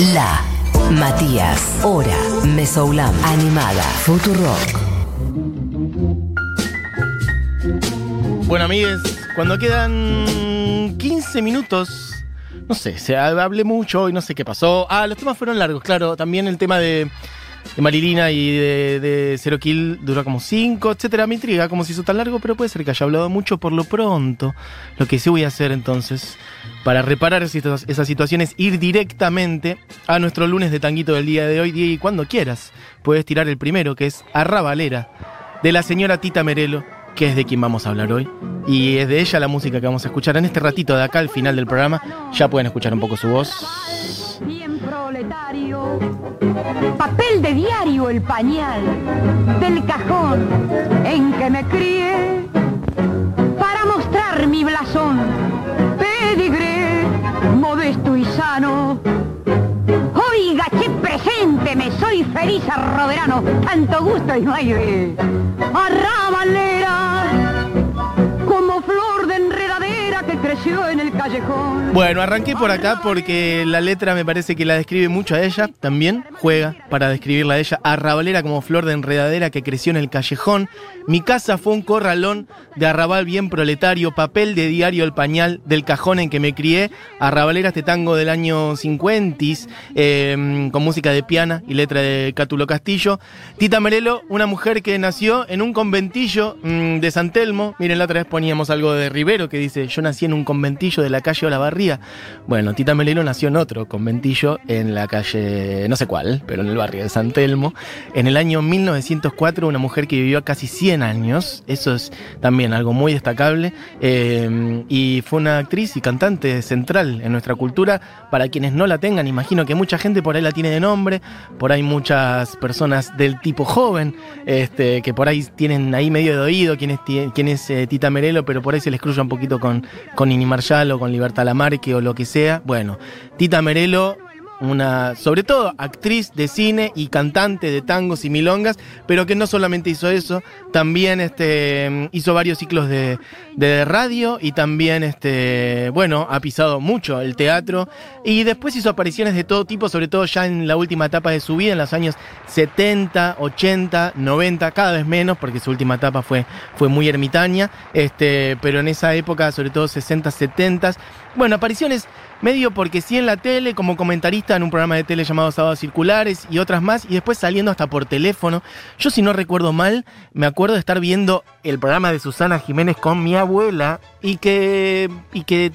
La Matías, Hora, Mesoulam, Animada, Futurock. Bueno, amigues, cuando quedan 15 minutos, no sé, se hablé mucho y no sé qué pasó. Ah, los temas fueron largos, claro. También el tema de, de Marilina y de, de Zero Kill duró como 5, etcétera. Me intriga cómo se hizo tan largo, pero puede ser que haya hablado mucho por lo pronto. Lo que sí voy a hacer entonces, para reparar esas, esas situaciones, ir directamente a nuestro lunes de tanguito del día de hoy, y cuando quieras. Puedes tirar el primero, que es Arrabalera, de la señora Tita Merelo que es de quien vamos a hablar hoy. Y es de ella la música que vamos a escuchar en este ratito de acá al final del programa. Ya pueden escuchar un poco su voz. Papel de diario el pañal del cajón en que me crié para mostrar mi blasón, pedigré, modesto y sano. Oiga, che presente, me soy feliz arroverano, tanto gusto y no hay de creció en el callejón. Bueno, arranqué por acá porque la letra me parece que la describe mucho a ella. También juega para describirla a ella. Arrabalera como flor de enredadera que creció en el callejón. Mi casa fue un corralón de arrabal bien proletario, papel de diario el pañal del cajón en que me crié. Arrabalera este tango del año 50, eh, con música de piana y letra de Cátulo Castillo. Tita Merelo, una mujer que nació en un conventillo mmm, de San Telmo. Miren, la otra vez poníamos algo de Rivero que dice, yo nací en un conventillo de la calle Olavarría. Bueno, Tita Merelo nació en otro conventillo en la calle, no sé cuál, pero en el barrio de San Telmo. En el año 1904, una mujer que vivió casi 100 años, eso es también algo muy destacable, eh, y fue una actriz y cantante central en nuestra cultura. Para quienes no la tengan, imagino que mucha gente por ahí la tiene de nombre, por ahí muchas personas del tipo joven, este, que por ahí tienen ahí medio de oído quién es, quién es eh, Tita Merelo, pero por ahí se les cruza un poquito con, con Ini Marshall o con Libertad Lamarque o lo que sea. Bueno, Tita Merelo una, sobre todo, actriz de cine y cantante de tangos y milongas, pero que no solamente hizo eso, también este, hizo varios ciclos de, de, radio y también, este, bueno, ha pisado mucho el teatro. Y después hizo apariciones de todo tipo, sobre todo ya en la última etapa de su vida, en los años 70, 80, 90, cada vez menos, porque su última etapa fue, fue muy ermitaña, este, pero en esa época, sobre todo 60, 70, bueno, apariciones medio porque sí en la tele, como comentarista en un programa de tele llamado Sábados Circulares y otras más, y después saliendo hasta por teléfono. Yo, si no recuerdo mal, me acuerdo de estar viendo el programa de Susana Jiménez con mi abuela y que, y que,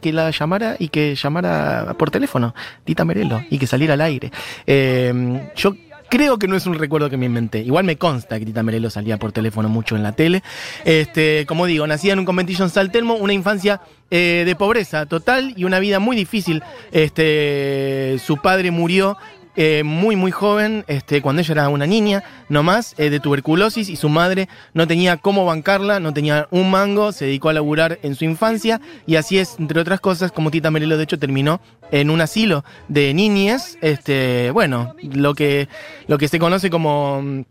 que la llamara y que llamara por teléfono, Tita Merelo, y que saliera al aire. Eh, yo Creo que no es un recuerdo que me inventé. Igual me consta que Tita Merelo salía por teléfono mucho en la tele. Este, como digo, nacía en un conventillo en Saltelmo, una infancia eh, de pobreza total y una vida muy difícil. Este, su padre murió eh, muy muy joven, este, cuando ella era una niña, nomás, eh, de tuberculosis, y su madre no tenía cómo bancarla, no tenía un mango, se dedicó a laburar en su infancia, y así es, entre otras cosas, como Tita Merelo de hecho terminó en un asilo de niñas, este, bueno, lo que, lo que se conoce como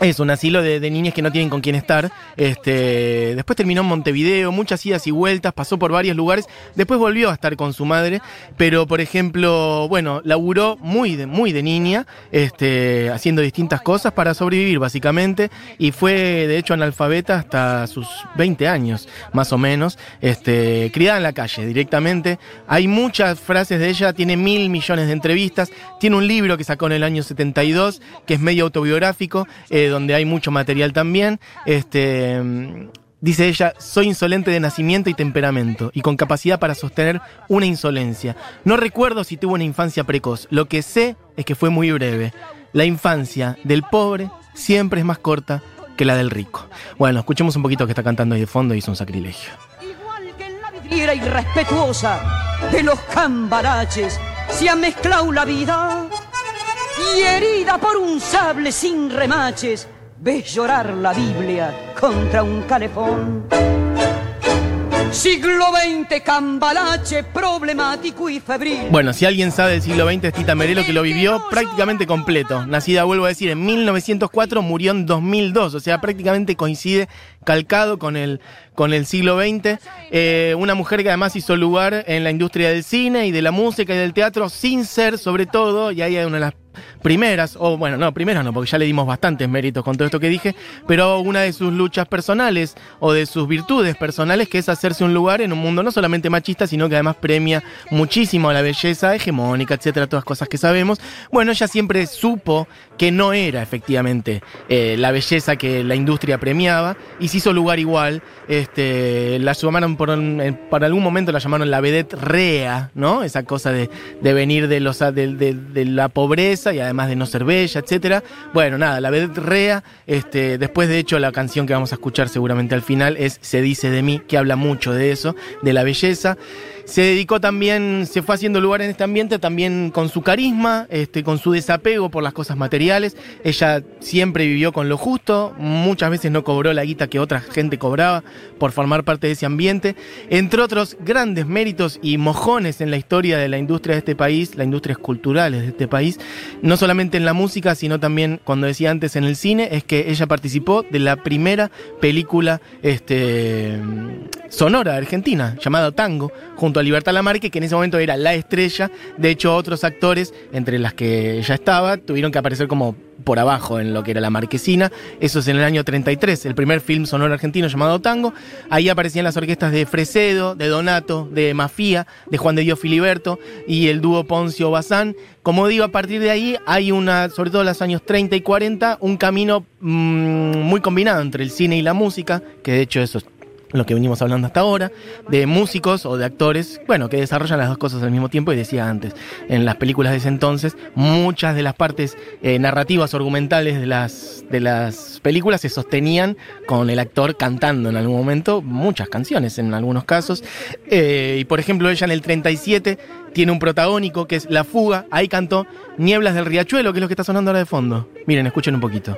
es un asilo de, niñas que no tienen con quién estar. Este, después terminó en Montevideo, muchas idas y vueltas, pasó por varios lugares. Después volvió a estar con su madre, pero por ejemplo, bueno, laburó muy de, muy de niña, este, haciendo distintas cosas para sobrevivir básicamente. Y fue de hecho analfabeta hasta sus 20 años, más o menos. Este, criada en la calle directamente. Hay muchas frases de ella, tiene mil millones de entrevistas. Tiene un libro que sacó en el año 72, que es medio autobiográfico. Eh, donde hay mucho material también. Este, dice ella, soy insolente de nacimiento y temperamento, y con capacidad para sostener una insolencia. No recuerdo si tuvo una infancia precoz, lo que sé es que fue muy breve. La infancia del pobre siempre es más corta que la del rico. Bueno, escuchemos un poquito que está cantando ahí de fondo y es un sacrilegio. Igual que en la vidriera irrespetuosa de los cambaraches, se ha mezclado la vida y herida por un sable sin remaches, ves llorar la Biblia contra un calefón. Siglo XX, cambalache, problemático y febril. Bueno, si alguien sabe del siglo XX es Tita Merelo que lo vivió prácticamente completo. Nacida, vuelvo a decir, en 1904, murió en 2002, o sea, prácticamente coincide calcado con el, con el siglo XX. Eh, una mujer que además hizo lugar en la industria del cine y de la música y del teatro sin ser, sobre todo, y ahí hay una de las primeras, o bueno, no, primeras no, porque ya le dimos bastantes méritos con todo esto que dije, pero una de sus luchas personales o de sus virtudes personales, que es hacerse un lugar en un mundo no solamente machista, sino que además premia muchísimo a la belleza hegemónica, etcétera, todas cosas que sabemos. Bueno, ella siempre supo que no era efectivamente eh, la belleza que la industria premiaba y se hizo lugar igual. Este, la llamaron por, algún momento la llamaron la vedette rea, ¿no? Esa cosa de, venir de, los, de la pobreza y además de no ser bella, etcétera. Bueno, nada, la vedette rea, este, después de hecho la canción que vamos a escuchar seguramente al final es Se dice de mí, que habla mucho de eso, de la belleza. Se dedicó también, se fue haciendo lugar en este ambiente también con su carisma, este, con su desapego por las cosas materiales. Ella siempre vivió con lo justo, muchas veces no cobró la guita que otra gente cobraba por formar parte de ese ambiente. Entre otros grandes méritos y mojones en la historia de la industria de este país, las industrias culturales de este país, no solamente en la música, sino también, cuando decía antes, en el cine, es que ella participó de la primera película este, sonora argentina, llamada Tango, junto a Libertad Lamarque, que en ese momento era la estrella. De hecho, otros actores, entre las que ella estaba, tuvieron que aparecer como por abajo en lo que era la marquesina. Eso es en el año 33, el primer film sonoro argentino llamado Tango. Ahí aparecían las orquestas de Fresedo, de Donato, de Mafía, de Juan de Dios Filiberto y el dúo Poncio Bazán. Como digo, a partir de ahí hay una, sobre todo en los años 30 y 40, un camino mm, muy combinado entre el cine y la música, que de hecho eso lo que venimos hablando hasta ahora, de músicos o de actores, bueno, que desarrollan las dos cosas al mismo tiempo, y decía antes, en las películas de ese entonces, muchas de las partes eh, narrativas o argumentales de las, de las películas se sostenían con el actor cantando en algún momento, muchas canciones en algunos casos, eh, y por ejemplo ella en el 37 tiene un protagónico que es La Fuga, ahí cantó Nieblas del Riachuelo, que es lo que está sonando ahora de fondo. Miren, escuchen un poquito.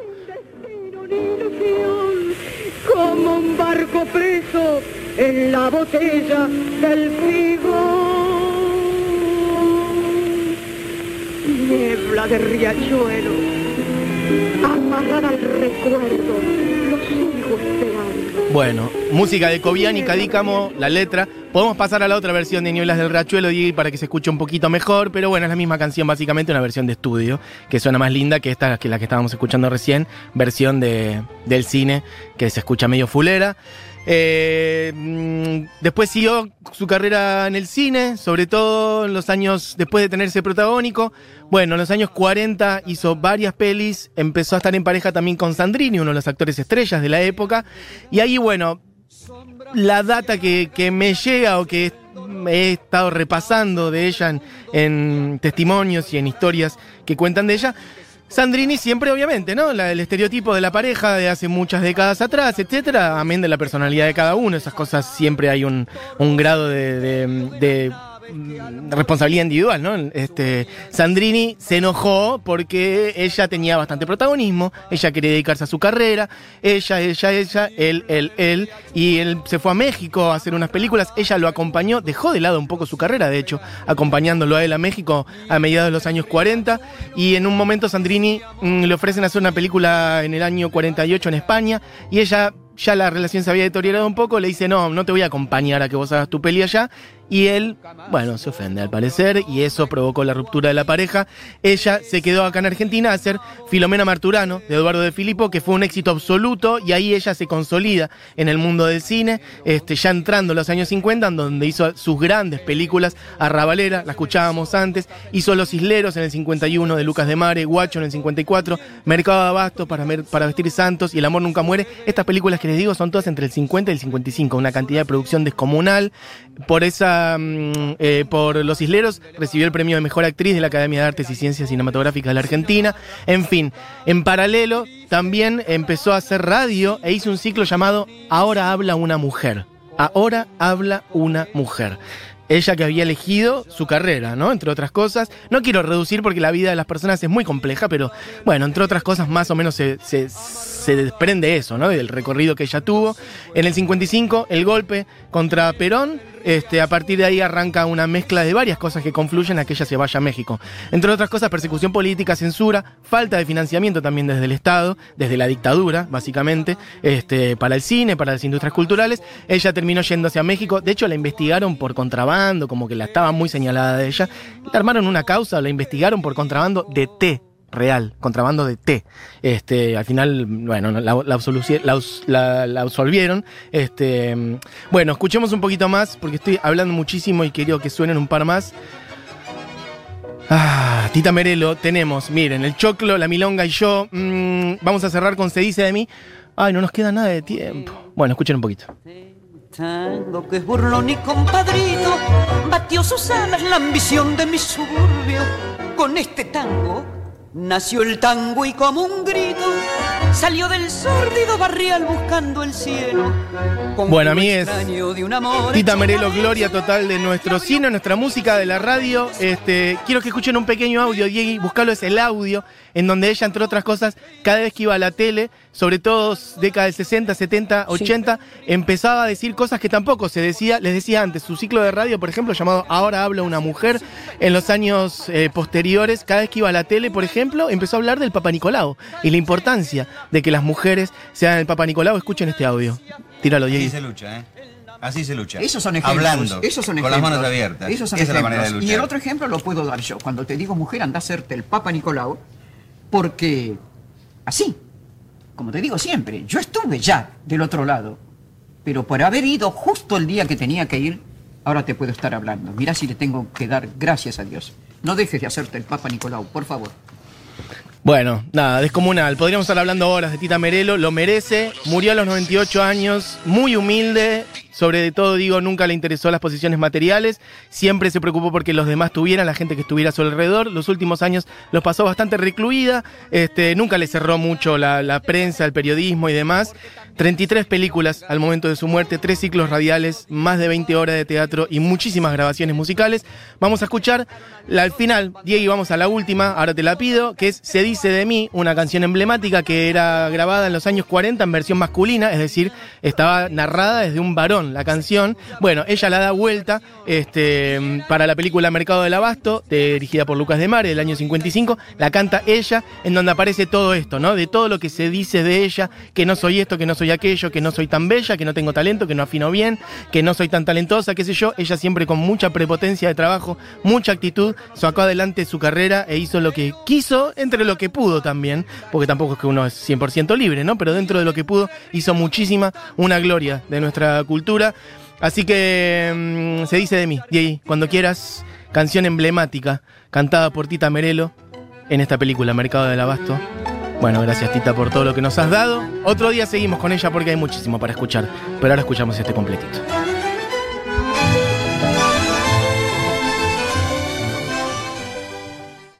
Preso en la botella del frigo. Niebla de riachuelo, amarrada al recuerdo. Bueno, música de Cobian y Cadícamo, la letra. Podemos pasar a la otra versión de Nieblas del Riachuelo para que se escuche un poquito mejor, pero bueno, es la misma canción, básicamente una versión de estudio, que suena más linda que esta, que la que estábamos escuchando recién, versión de, del cine, que se escucha medio fulera. Eh, mm, después siguió su carrera en el cine, sobre todo en los años después de tenerse protagónico. Bueno, en los años 40 hizo varias pelis, empezó a estar en pareja también con Sandrini, uno de los actores estrellas de la época. Y ahí, bueno, la data que, me llega o que he estado repasando de ella en testimonios y en historias que cuentan de ella, Sandrini siempre, obviamente, ¿no? el estereotipo de la pareja de hace muchas décadas atrás, etcétera, amén de la personalidad de cada uno, esas cosas siempre hay un, grado de responsabilidad individual, ¿no? Este, Sandrini se enojó porque ella tenía bastante protagonismo, ella quería dedicarse a su carrera, ella, ella, ella, él, él, él, y él se fue a México a hacer unas películas, ella lo acompañó, dejó de lado un poco su carrera, de hecho, acompañándolo a él a México a mediados de los años 40, y en un momento Sandrini mm, le ofrecen hacer una película en el año 48 en España, y ella ya la relación se había deteriorado un poco, le dice, no, no te voy a acompañar a que vos hagas tu peli allá, y él, bueno, se ofende al parecer y eso provocó la ruptura de la pareja. Ella se quedó acá en Argentina a hacer Filomena Marturano de Eduardo de Filippo, que fue un éxito absoluto y ahí ella se consolida en el mundo del cine, este, ya entrando en los años 50, en donde hizo sus grandes películas, Arrabalera, la escuchábamos antes, hizo Los Isleros en el 51 de Lucas de Mare, Guacho en el 54, Mercado de Abasto para, para vestir santos y El amor nunca muere. Estas películas que les digo son todas entre el 50 y el 55, una cantidad de producción descomunal. Por esa Mm, eh, por Los Isleros, recibió el premio de Mejor Actriz de la Academia de Artes y Ciencias Cinematográficas de la Argentina. En fin, en paralelo también empezó a hacer radio e hizo un ciclo llamado Ahora habla una mujer. Ahora habla una mujer. ella que había elegido su carrera, ¿no? Entre otras cosas. No quiero reducir porque la vida de las personas es muy compleja, pero bueno, entre otras cosas más o menos se, se, se desprende eso, ¿no? Del recorrido que ella tuvo. En el 55, el golpe contra Perón. Este, a partir de ahí arranca una mezcla de varias cosas que confluyen a que ella se vaya a México. Entre otras cosas, persecución política, censura, falta de financiamiento también desde el Estado, desde la dictadura, básicamente, este, para el cine, para las industrias culturales. Ella terminó yéndose a México. De hecho, la investigaron por contrabando, como que la estaba muy señalada de ella. Le armaron una causa, la investigaron por contrabando de té real, contrabando de té. Este, al final, bueno, la, la, la- la absolvieron. Este, bueno, escuchemos un poquito más porque estoy hablando muchísimo y quiero que suenen un par más. Ah, Tita Merelo, tenemos, miren, el choclo, la milonga y yo. Mm, vamos a cerrar con Se dice de mí. Ay, no nos queda nada de tiempo. Bueno, escuchen un poquito. Tango que es burlón y compadrito, batió sus alas la ambición de mi suburbio. Con este tango nació el tango y como un grito salió del sórdido barrial buscando el cielo. Con Bueno, de un amor Tita Merelo, gloria total de nuestro cine, nuestra música, de la radio. Este, quiero que escuchen un pequeño audio, Diego. Buscalo, es el audio en donde ella, entre otras cosas, cada vez que iba a la tele, sobre todo década del 60, 70, 80, empezaba a decir cosas que tampoco se decía. Les decía antes, su ciclo de radio, por ejemplo, llamado Ahora habla una mujer, en los años eh, posteriores, cada vez que iba a la tele, por ejemplo, empezó a hablar del Papa Nicolau y la importancia de que las mujeres sean el Papa Nicolau. Escuchen este audio. Tíralo, Así Diego. se lucha, ¿eh? Así se lucha. Esos son ejemplos. Hablando. esos son con ejemplos. las manos abiertas. Esos son Esa es la ejemplos. manera de luchar. Y el otro ejemplo lo puedo dar yo. Cuando te digo mujer, anda a hacerte el Papa Nicolau, porque así, como te digo siempre, yo estuve ya del otro lado, pero por haber ido justo el día que tenía que ir, ahora te puedo estar hablando. Mira si le tengo que dar gracias a Dios. No dejes de hacerte el Papa Nicolau, por favor. Bueno, nada, descomunal. Podríamos estar hablando horas de Tita Merelo, lo merece. Murió a los 98 años, muy humilde. Sobre todo, digo, nunca le interesó las posiciones materiales. Siempre se preocupó porque los demás tuvieran, la gente que estuviera a su alrededor. Los últimos años los pasó bastante recluida. Este, nunca le cerró mucho la, la prensa, el periodismo y demás. 33 películas al momento de su muerte, tres ciclos radiales, más de 20 horas de teatro y muchísimas grabaciones musicales. Vamos a escuchar la, al final, Diego, vamos a la última, ahora te la pido, que es Se dice de mí, una canción emblemática que era grabada en los años 40 en versión masculina, es decir, estaba narrada desde un varón la canción. Bueno, ella la da vuelta este, para la película Mercado del Abasto, dirigida por Lucas de Mare, del año 55, la canta ella, en donde aparece todo esto, ¿no? De todo lo que se dice de ella, que no soy esto, que no soy aquello, que no soy tan bella, que no tengo talento, que no afino bien, que no soy tan talentosa, qué sé yo. Ella siempre con mucha prepotencia de trabajo, mucha actitud, sacó adelante su carrera e hizo lo que quiso, entre lo que pudo también, porque tampoco es que uno es 100% libre, ¿no? Pero dentro de lo que pudo, hizo muchísima, una gloria de nuestra cultura. Así que mm, se dice de mí, Diego, cuando quieras, canción emblemática, cantada por Tita Merelo en esta película, Mercado del Abasto. Bueno, gracias Tita por todo lo que nos has dado. Otro día seguimos con ella porque hay muchísimo para escuchar, pero ahora escuchamos este completito.